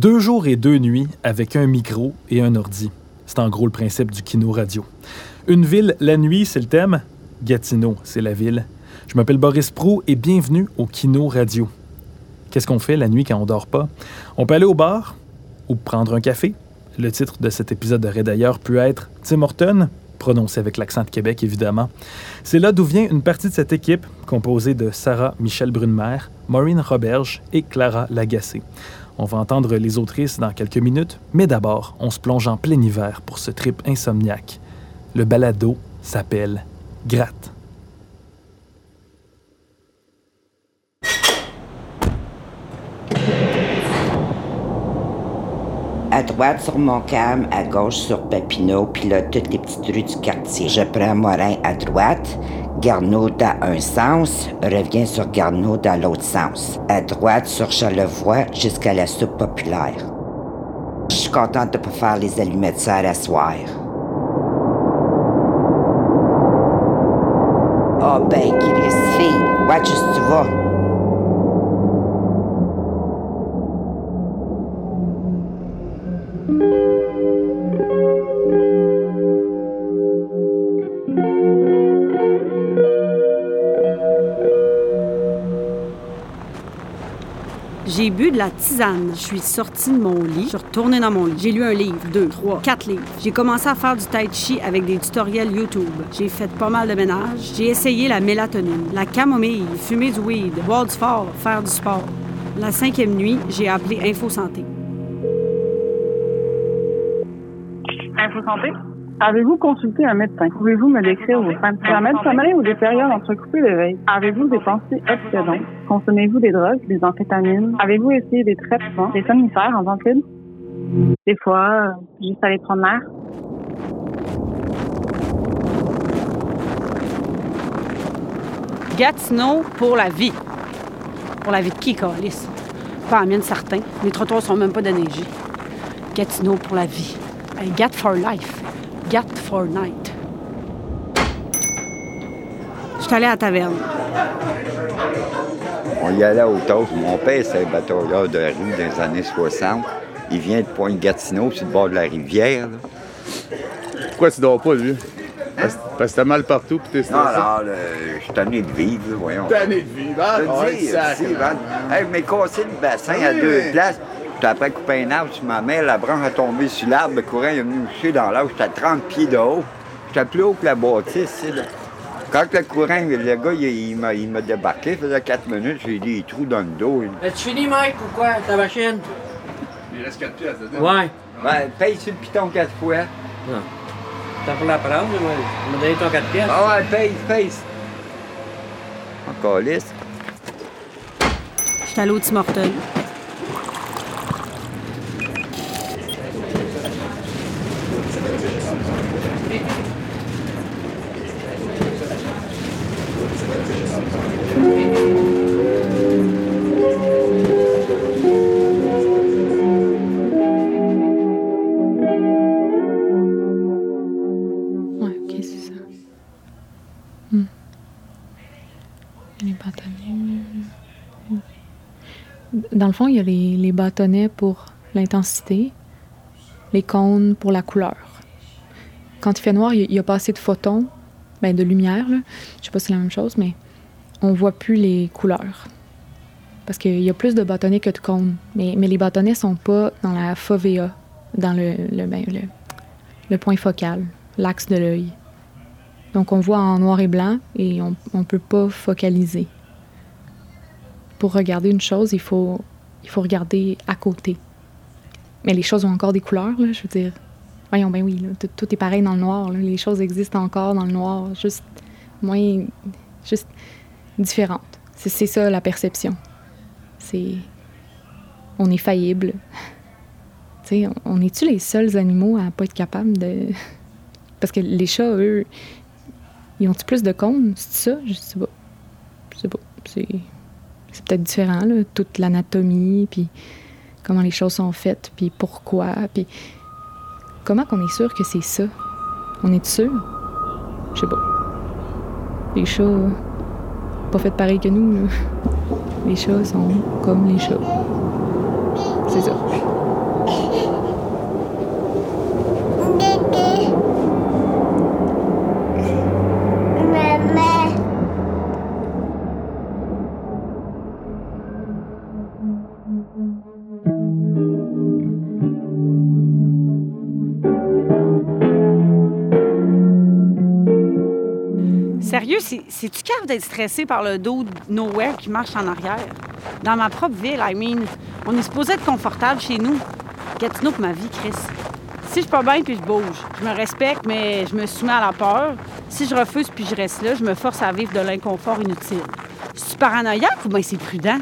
Deux jours et deux nuits avec un micro et un ordi. C'est en gros le principe du Kino Radio. Une ville la nuit, c'est le thème. Gatineau, c'est la ville. Je m'appelle Boris Prou et bienvenue au Kino Radio. Qu'est-ce qu'on fait la nuit quand on dort pas? On peut aller au bar ou prendre un café. Le titre de cet épisode aurait d'ailleurs pu être Tim Horton, prononcé avec l'accent de Québec évidemment. C'est là d'où vient une partie de cette équipe, composée de Sarah Michel Brunemer, Maureen Roberge et Clara Lagacé. On va entendre les autrices dans quelques minutes, mais d'abord, on se plonge en plein hiver pour ce trip insomniaque. Le balado s'appelle Gratte. À droite sur Montcalm, à gauche sur Papineau, puis là, toutes les petites rues du quartier. Je prends Morin à droite, Garneau dans un sens, reviens sur Garneau dans l'autre sens. À droite sur Charlevoix jusqu'à la soupe populaire. Je suis contente de pas faire les allumettes à soir. Oh ben, Chris, fille, watch où tu vas. J'ai bu de la tisane. Je suis sortie de mon lit. Je suis retournée dans mon lit. J'ai lu un livre, deux, trois, quatre livres. J'ai commencé à faire du tai chi avec des tutoriels YouTube. J'ai fait pas mal de ménage. J'ai essayé la mélatonine, la camomille, fumer du weed, boire du fort, faire du sport. La cinquième nuit, j'ai appelé Info Santé. Info Santé? Avez-vous consulté un médecin? Pouvez-vous me décrire vos symptômes? De sommeil ou des périodes entrecoupées de veille? Avez-vous des pensées obsédantes? Consommez-vous des drogues, des amphétamines? Avez-vous essayé des traitements, des somnifères en ventile? Des fois, euh, juste aller prendre l'air? Gatineau pour la vie. Pour la vie de qui, Calis? Pas la mienne, certain. Les trottoirs sont même pas déneigés. Gatineau pour la vie. Hey, Gat for life. Gat for night. Je suis allée à la taverne. On y allait au toast. Mon père, c'est un batailleur de rue dans les années 60. Il vient de Pointe-Gatineau, sur le bord de la rivière. là. Pourquoi tu dors pas, lui? Parce, parce que t'as mal partout pis t'es Non, stressé. alors, là, je suis tanné de vivre, là, voyons. Tanné de vivre, hein? Je Ouais, dis, sacrément. si. Hey, mais le bassin à Oui. deux places. Puis après coupé un arbre sur ma mère, la branche a tombé sur l'arbre, le courant il est venu me dans l'arbre, j'étais à 30 pieds de haut. J'étais plus haut que la bâtisse, tu sais, là. Quand le courant, le gars, il, il m'a- il m'a débarqué, il faisait 4 minutes, j'ai des trous dans le dos. As-tu fini, Mike, ou quoi, ta machine? Il reste 4 pièces, là. Ouais. Ben, paye sur le piton 4 fois. T'as pour la prendre, moi. Tu m'as donné ton 4 pièces. Ah ouais, paye, paye. Encore lisse. Je suis allée au Tim Hortons. Le fond, il y a les, les bâtonnets pour l'intensité, les cônes pour la couleur. Quand il fait noir, il n'y a pas assez de photons, ben de lumière, là. Je sais pas si c'est la même chose, mais on voit plus les couleurs. Parce qu'il y a plus de bâtonnets que de cônes. Mais, mais les bâtonnets sont pas dans la fovea, dans le, le, ben, le, le point focal, l'axe de l'œil. Donc on voit en noir et blanc et on ne peut pas focaliser. Pour regarder une chose, il faut, il faut regarder à côté. Mais les choses ont encore des couleurs, là, je veux dire. Voyons, ben oui, tout, est pareil dans le noir. Les choses existent encore dans le noir, juste moins. juste différentes. C'est ça la perception. C'est. On est faillible. Tu sais, on, on est-tu les seuls animaux à pas être capables de. Parce que les chats, eux, ils ont-tu plus de cônes? C'est ça? Je sais pas. Je sais pas. C'est, c'est peut-être différent, toute l'anatomie, puis comment les choses sont faites, puis pourquoi, puis comment qu'on est sûr que c'est ça? On est sûr? Je sais pas. Les chats, pas faits pareil que nous. Les chats sont comme les chats. C'est ça. Sérieux, c'est- c'est-tu capable d'être stressé par le dos de Nowhere qui marche en arrière? Dans ma propre ville, I mean, on est supposé être confortable chez nous. Gatineau pour ma vie, Chris. Si je suis pas bien puis je bouge, je me respecte, mais je me soumets à la peur. Si je refuse puis je reste là, je me force à vivre de l'inconfort inutile. C'est paranoïaque ou bien c'est prudent?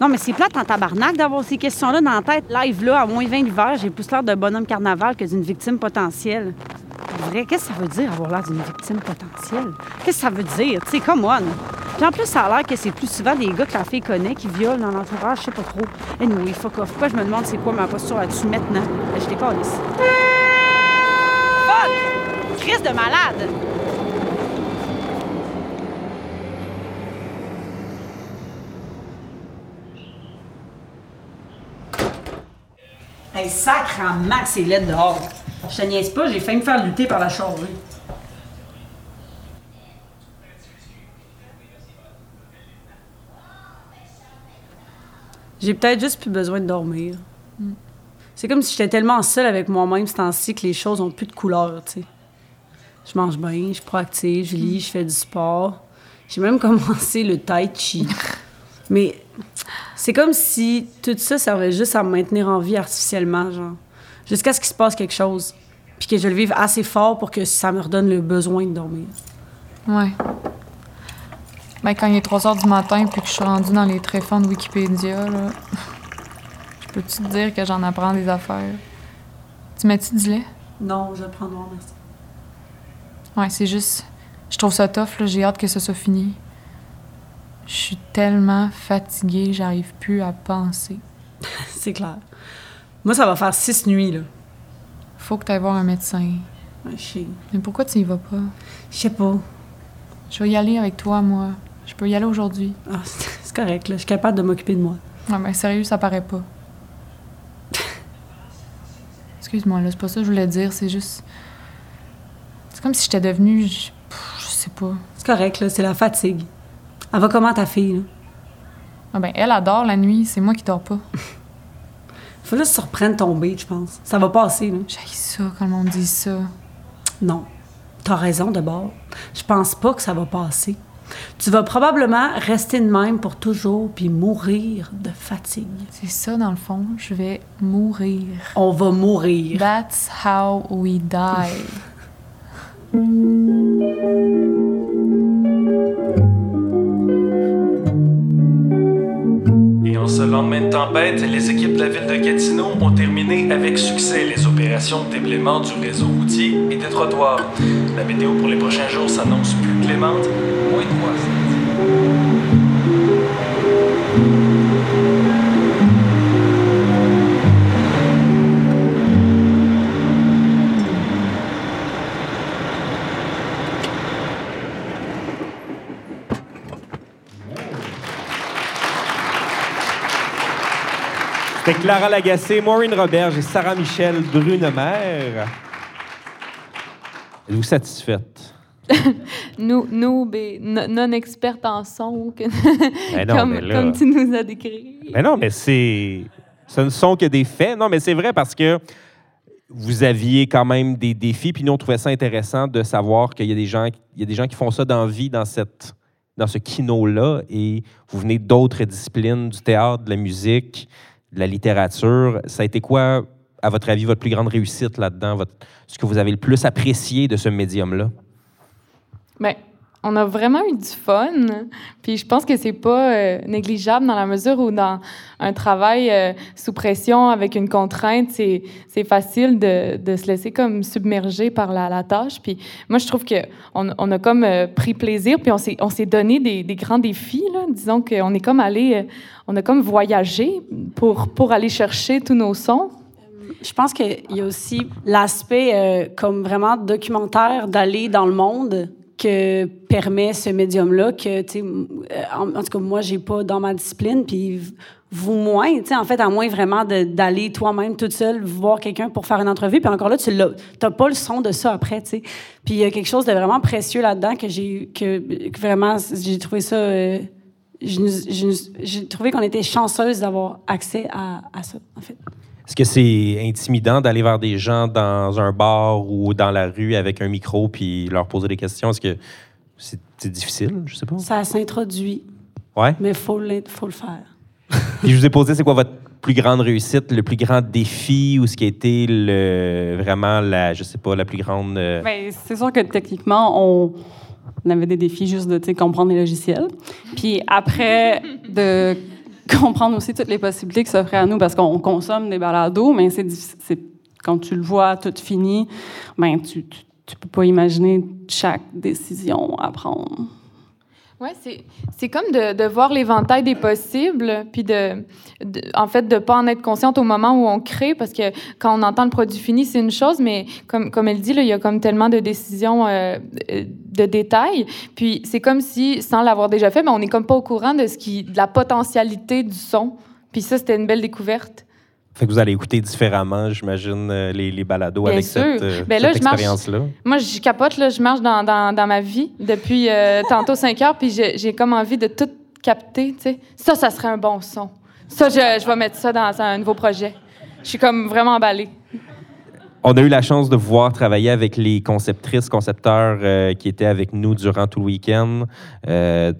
Non, mais c'est plate en tabarnak d'avoir ces questions-là dans la tête. Live là, à moins 20 l'hiver, j'ai plus l'air d'un bonhomme carnaval que d'une victime potentielle. Qu'est-ce que ça veut dire avoir l'air d'une victime potentielle? Qu'est-ce que ça veut dire? Tu sais, come on! Puis en plus, ça a l'air que c'est plus souvent des gars que la fille connaît qui violent dans l'entourage, je sais pas trop. Anyway, fuck off. Pourquoi je me demande c'est quoi ma posture là-dessus maintenant? Je décalisse. Fuck! Crise de malade! Hey, sacrement c'est laid dehors. Je te niaise pas, j'ai failli me faire lutter par la charrue. J'ai peut-être juste plus besoin de dormir. C'est comme si j'étais tellement seule avec moi-même ce temps-ci que les choses ont plus de couleur, tu sais. Je mange bien, je suis proactive, je lis, je fais du sport. J'ai même commencé le tai chi. Mais c'est comme si tout ça servait juste à me maintenir en vie artificiellement, genre. Jusqu'à ce qu'il se passe quelque chose. Puis que je le vive assez fort pour que ça me redonne le besoin de dormir. Ouais. Ben, quand il est 3 heures du matin puis que je suis rendue dans les tréfonds de Wikipédia, là, je peux-tu te dire que j'en apprends des affaires? Tu mets-tu du lait? Non, je prendre noir, merci. Ouais, c'est juste. Je trouve ça tough, là. J'ai hâte que ça soit fini. Je suis tellement fatiguée, j'arrive plus à penser. C'est clair. Moi, ça va faire six nuits, là. Faut que tu ailles voir un médecin. Je sais. Mais pourquoi tu y vas pas? Je sais pas. Je vais y aller avec toi, moi. Je peux y aller aujourd'hui. Ah, c'est correct, là. Je suis capable de m'occuper de moi. Ouais, mais sérieux, ça paraît pas. Excuse-moi, là, c'est pas ça que je voulais dire, c'est juste. C'est comme si j'étais devenue. Je... je sais pas. C'est correct, là. C'est la fatigue. Elle va comment, ta fille, là? Ah ben, elle adore la nuit, c'est moi qui dors pas. Faut juste se reprendre tomber, je pense. Ça va passer, là. J'ai ça quand le monde dit ça. Non. T'as raison, de bord. Je pense pas que ça va passer. Tu vas probablement rester de même pour toujours puis mourir de fatigue. C'est ça, dans le fond, je vais mourir. On va mourir. That's how we die. lendemain de tempête, les équipes de la ville de Gatineau ont terminé avec succès les opérations de déblaiement du réseau routier et des trottoirs. La météo pour les prochains jours s'annonce plus clémente, moins de C'était Clara Lagacé, Maureen Roberge et Sarah Michel Brunemer. Êtes-vous satisfaite? Nous, nous ben, no- non-expertes en son, que- Ben non, comme, mais là- comme tu nous as décrit. Mais non, mais c'est. Ce ne sont que des faits. Non, mais c'est vrai parce que vous aviez quand même des défis, puis nous, on trouvait ça intéressant de savoir qu'il y a des gens, il y a des gens qui font ça dans vie, dans, cette, dans ce kino-là, et vous venez d'autres disciplines, du théâtre, de la musique, la littérature. Ça a été quoi, à votre avis, votre plus grande réussite là-dedans, ce que vous avez le plus apprécié de ce médium-là? Ben, on a vraiment eu du fun. Puis je pense que c'est pas euh, négligeable dans la mesure où dans un travail euh, sous pression avec une contrainte, c'est, c'est facile de, de se laisser comme submerger par la, tâche. Puis moi, je trouve que on, on a comme euh, pris plaisir, puis on s'est, on s'est donné des, des grands défis. Là. Disons qu'on est comme allé, on a comme voyagé pour, pour aller chercher tous nos sons. Je pense qu'il y a aussi l'aspect comme vraiment documentaire d'aller dans le monde que permet ce médium-là que, tu sais, euh, en, tout cas, moi, j'ai pas dans ma discipline, puis vous moins, tu sais, en fait, à moins vraiment d'aller toi-même toute seule voir quelqu'un pour faire une entrevue. Puis encore là, tu n'as pas le son de ça après, tu sais. Puis il y a quelque chose de vraiment précieux là-dedans que j'ai que, vraiment, j'ai trouvé ça. euh, j'ai trouvé qu'on était chanceuse d'avoir accès à, à ça, en fait. Est-ce que c'est intimidant d'aller vers des gens dans un bar ou dans la rue avec un micro puis leur poser des questions? Est-ce que c'est c'est difficile? Je sais pas. Ça s'introduit, Ouais. mais il faut, le- faut le faire. Puis je vous ai posé, c'est quoi votre plus grande réussite, le plus grand défi ou ce qui a été le, vraiment la, je sais pas, la plus grande. euh, Ben, c'est sûr que techniquement, on, on avait des défis juste de comprendre les logiciels. Puis après, de comprendre aussi toutes les possibilités qui s'offraient à nous parce qu'on consomme des balados, mais c'est quand tu le vois tout fini, ben tu, tu, tu peux pas imaginer chaque décision à prendre. Oui, c'est, comme de, de voir l'éventail des possibles, puis de, de- en fait, de ne pas en être consciente au moment où on crée, parce que quand on entend le produit fini, c'est une chose, mais comme, comme elle dit, là, il y a comme tellement de décisions, euh, de détails, puis c'est comme si, sans l'avoir déjà fait, mais on n'est comme pas au courant de, ce qui, de la potentialité du son. Puis ça, c'était une belle découverte. Fait que vous allez écouter différemment, j'imagine, euh, les, les balados Bien avec sûr. cette, euh, Ben cette expérience-là. Moi, je capote, là, je marche dans, dans, dans ma vie depuis euh, tantôt 5 heures, puis j'ai comme envie de tout capter. Ça, ça serait un bon son. Ça, je, je vais mettre ça dans un nouveau projet. Je suis comme vraiment emballée. On a eu la chance de voir travailler avec les conceptrices, concepteurs euh, qui étaient avec nous durant tout le week-end,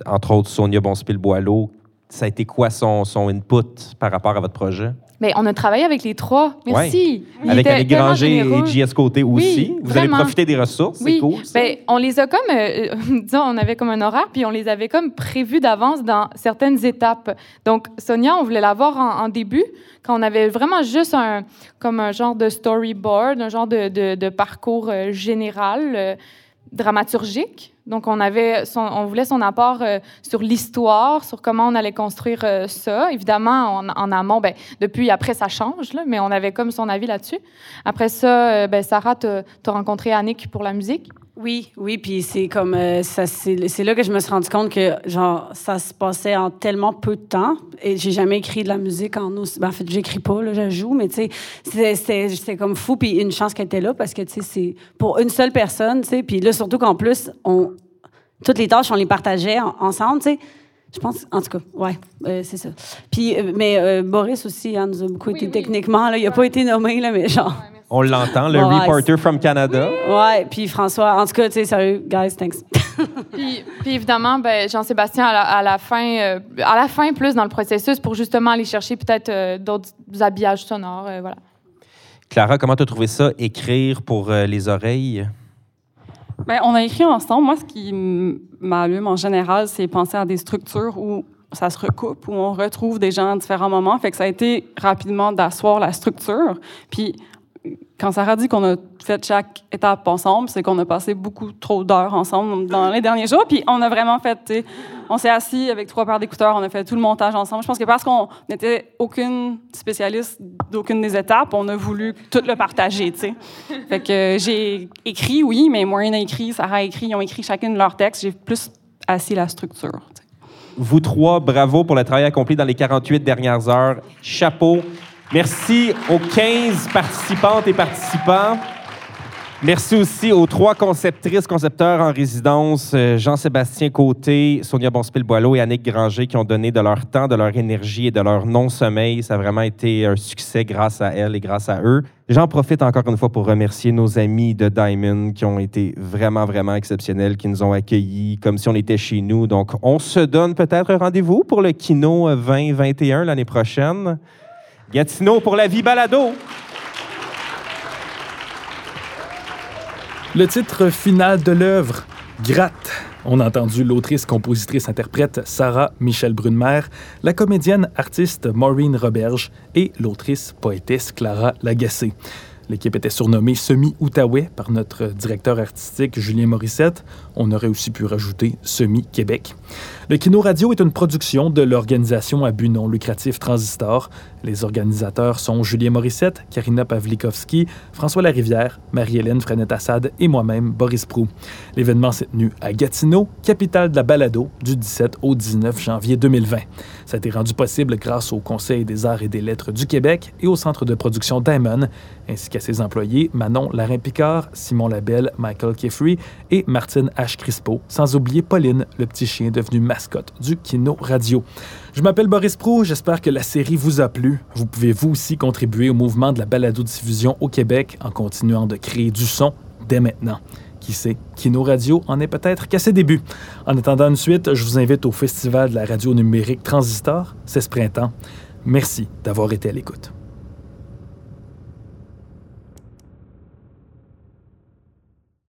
entre autres Sonia Bonspil-Boileau. Ça a été quoi son, son input par rapport à votre projet? Mais on a travaillé avec les trois. Merci. Ils Avec tellement Granger et JS Côté aussi. Oui, vous allez vraiment. profiter des ressources, c'est Oui, cool. ça. ben, on les a comme, euh, disons, on avait comme un horaire, puis on les avait comme prévus d'avance dans certaines étapes. Donc, Sonia, on voulait la voir en, en début, quand on avait vraiment juste un, comme un genre de storyboard, un genre de, de- de parcours euh, général, euh, dramaturgique. Donc, on, avait son- on voulait son apport euh, sur l'histoire, sur comment on allait construire euh, ça. Évidemment, en, amont, ben, depuis, après, ça change, là, mais on avait comme son avis là-dessus. Après ça, euh, ben, Sarah, tu as rencontré Annick pour la musique. Oui, oui, puis c'est comme euh, ça, c'est là que je me suis rendu compte que genre ça se passait en tellement peu de temps et j'ai jamais écrit de la musique en aussi. Ben, en fait, j'écris pas là, je joue, mais tu sais, c'était- comme fou puis une chance qu'elle était là parce que tu sais c'est pour une seule personne, tu sais, puis là surtout qu'en plus on toutes les tâches on les partageait en- ensemble, tu sais. Je pense, en tout cas, ouais, euh, c'est ça. Puis, euh, mais Boris aussi, hein, nous a beaucoup été techniquement, là, il a pas été nommé, là, mais genre. On l'entend, le Ouais, reporter from Canada. Ouais, puis François, en tout cas, tu sais, sérieux, guys, thanks. Puis, puis évidemment, ben, Jean-Sébastien, à la, à la fin, euh, à la fin, plus dans le processus, pour justement aller chercher peut-être euh, d'autres habillages sonores. euh, voilà. Clara, comment tu as trouvé ça, écrire pour euh, les oreilles? Ben, on a écrit ensemble. Moi, ce qui m'allume en général, c'est penser à des structures où ça se recoupe, où on retrouve des gens à différents moments. Fait que ça a été rapidement d'asseoir la structure. Puis, quand Sarah dit qu'on a fait chaque étape ensemble, c'est qu'on a passé beaucoup trop d'heures ensemble dans les derniers jours. Puis, on a vraiment fait, on s'est assis avec trois paires d'écouteurs, on a fait tout le montage ensemble. Je pense que parce qu'on n'était aucune spécialiste d'aucune des étapes, on a voulu tout le partager, tu. Fait que j'ai écrit, oui, mais Maureen a écrit, Sarah a écrit, ils ont écrit chacune leur texte. J'ai plus assis la structure. tu sais. Vous trois, bravo pour le travail accompli dans les 48 dernières heures. Chapeau. Merci aux 15 participantes et participants. Merci aussi aux trois conceptrices, concepteurs en résidence, euh, Jean-Sébastien Côté, Sonia Bonspil-Boileau et Annick Granger, qui ont donné de leur temps, de leur énergie et de leur non-sommeil. Ça a vraiment été un succès grâce à elles et grâce à eux. J'en profite encore une fois pour remercier nos amis de Diamond qui ont été vraiment, vraiment exceptionnels, qui nous ont accueillis comme si on était chez nous. Donc, on se donne peut-être rendez-vous pour le Kino 2021 l'année prochaine. Gatineau pour la vie balado. Le titre final de l'œuvre, Gratte. On a entendu l'autrice, compositrice, interprète Sarah Michel Brunmer, la comédienne artiste Maureen Roberge et l'autrice poétesse Clara Lagacé. L'équipe était surnommée Semi-Outaouais par notre directeur artistique Julien Morissette. On aurait aussi pu rajouter Semi-Québec. Le Kino Radio est une production de l'organisation à but non lucratif Transistor. Les organisateurs sont Julien Morissette, Karina Pavlikovski, François Larivière, Marie-Hélène Frenette-Assad et moi-même, Boris Prou. L'événement s'est tenu à Gatineau, capitale de la balado, du 17 au 19 janvier 2020. Ça a été rendu possible grâce au Conseil des arts et des lettres du Québec et au centre de production Diamond, ainsi qu'à ses employés Manon Larin-Picard, Simon Labelle, Michael Keffrey et Martine H. Crispo, sans oublier Pauline, le petit chien devenu mascotte du Kino Radio. Je m'appelle Boris Prou, j'espère que la série vous a plu. Vous pouvez vous aussi contribuer au mouvement de la balado-diffusion au Québec en continuant de créer du son dès maintenant. Qui sait, Kino Radio en est peut-être qu'à ses débuts. En attendant une suite, je vous invite au Festival de la radio numérique Transistor, c'est ce printemps. Merci d'avoir été à l'écoute.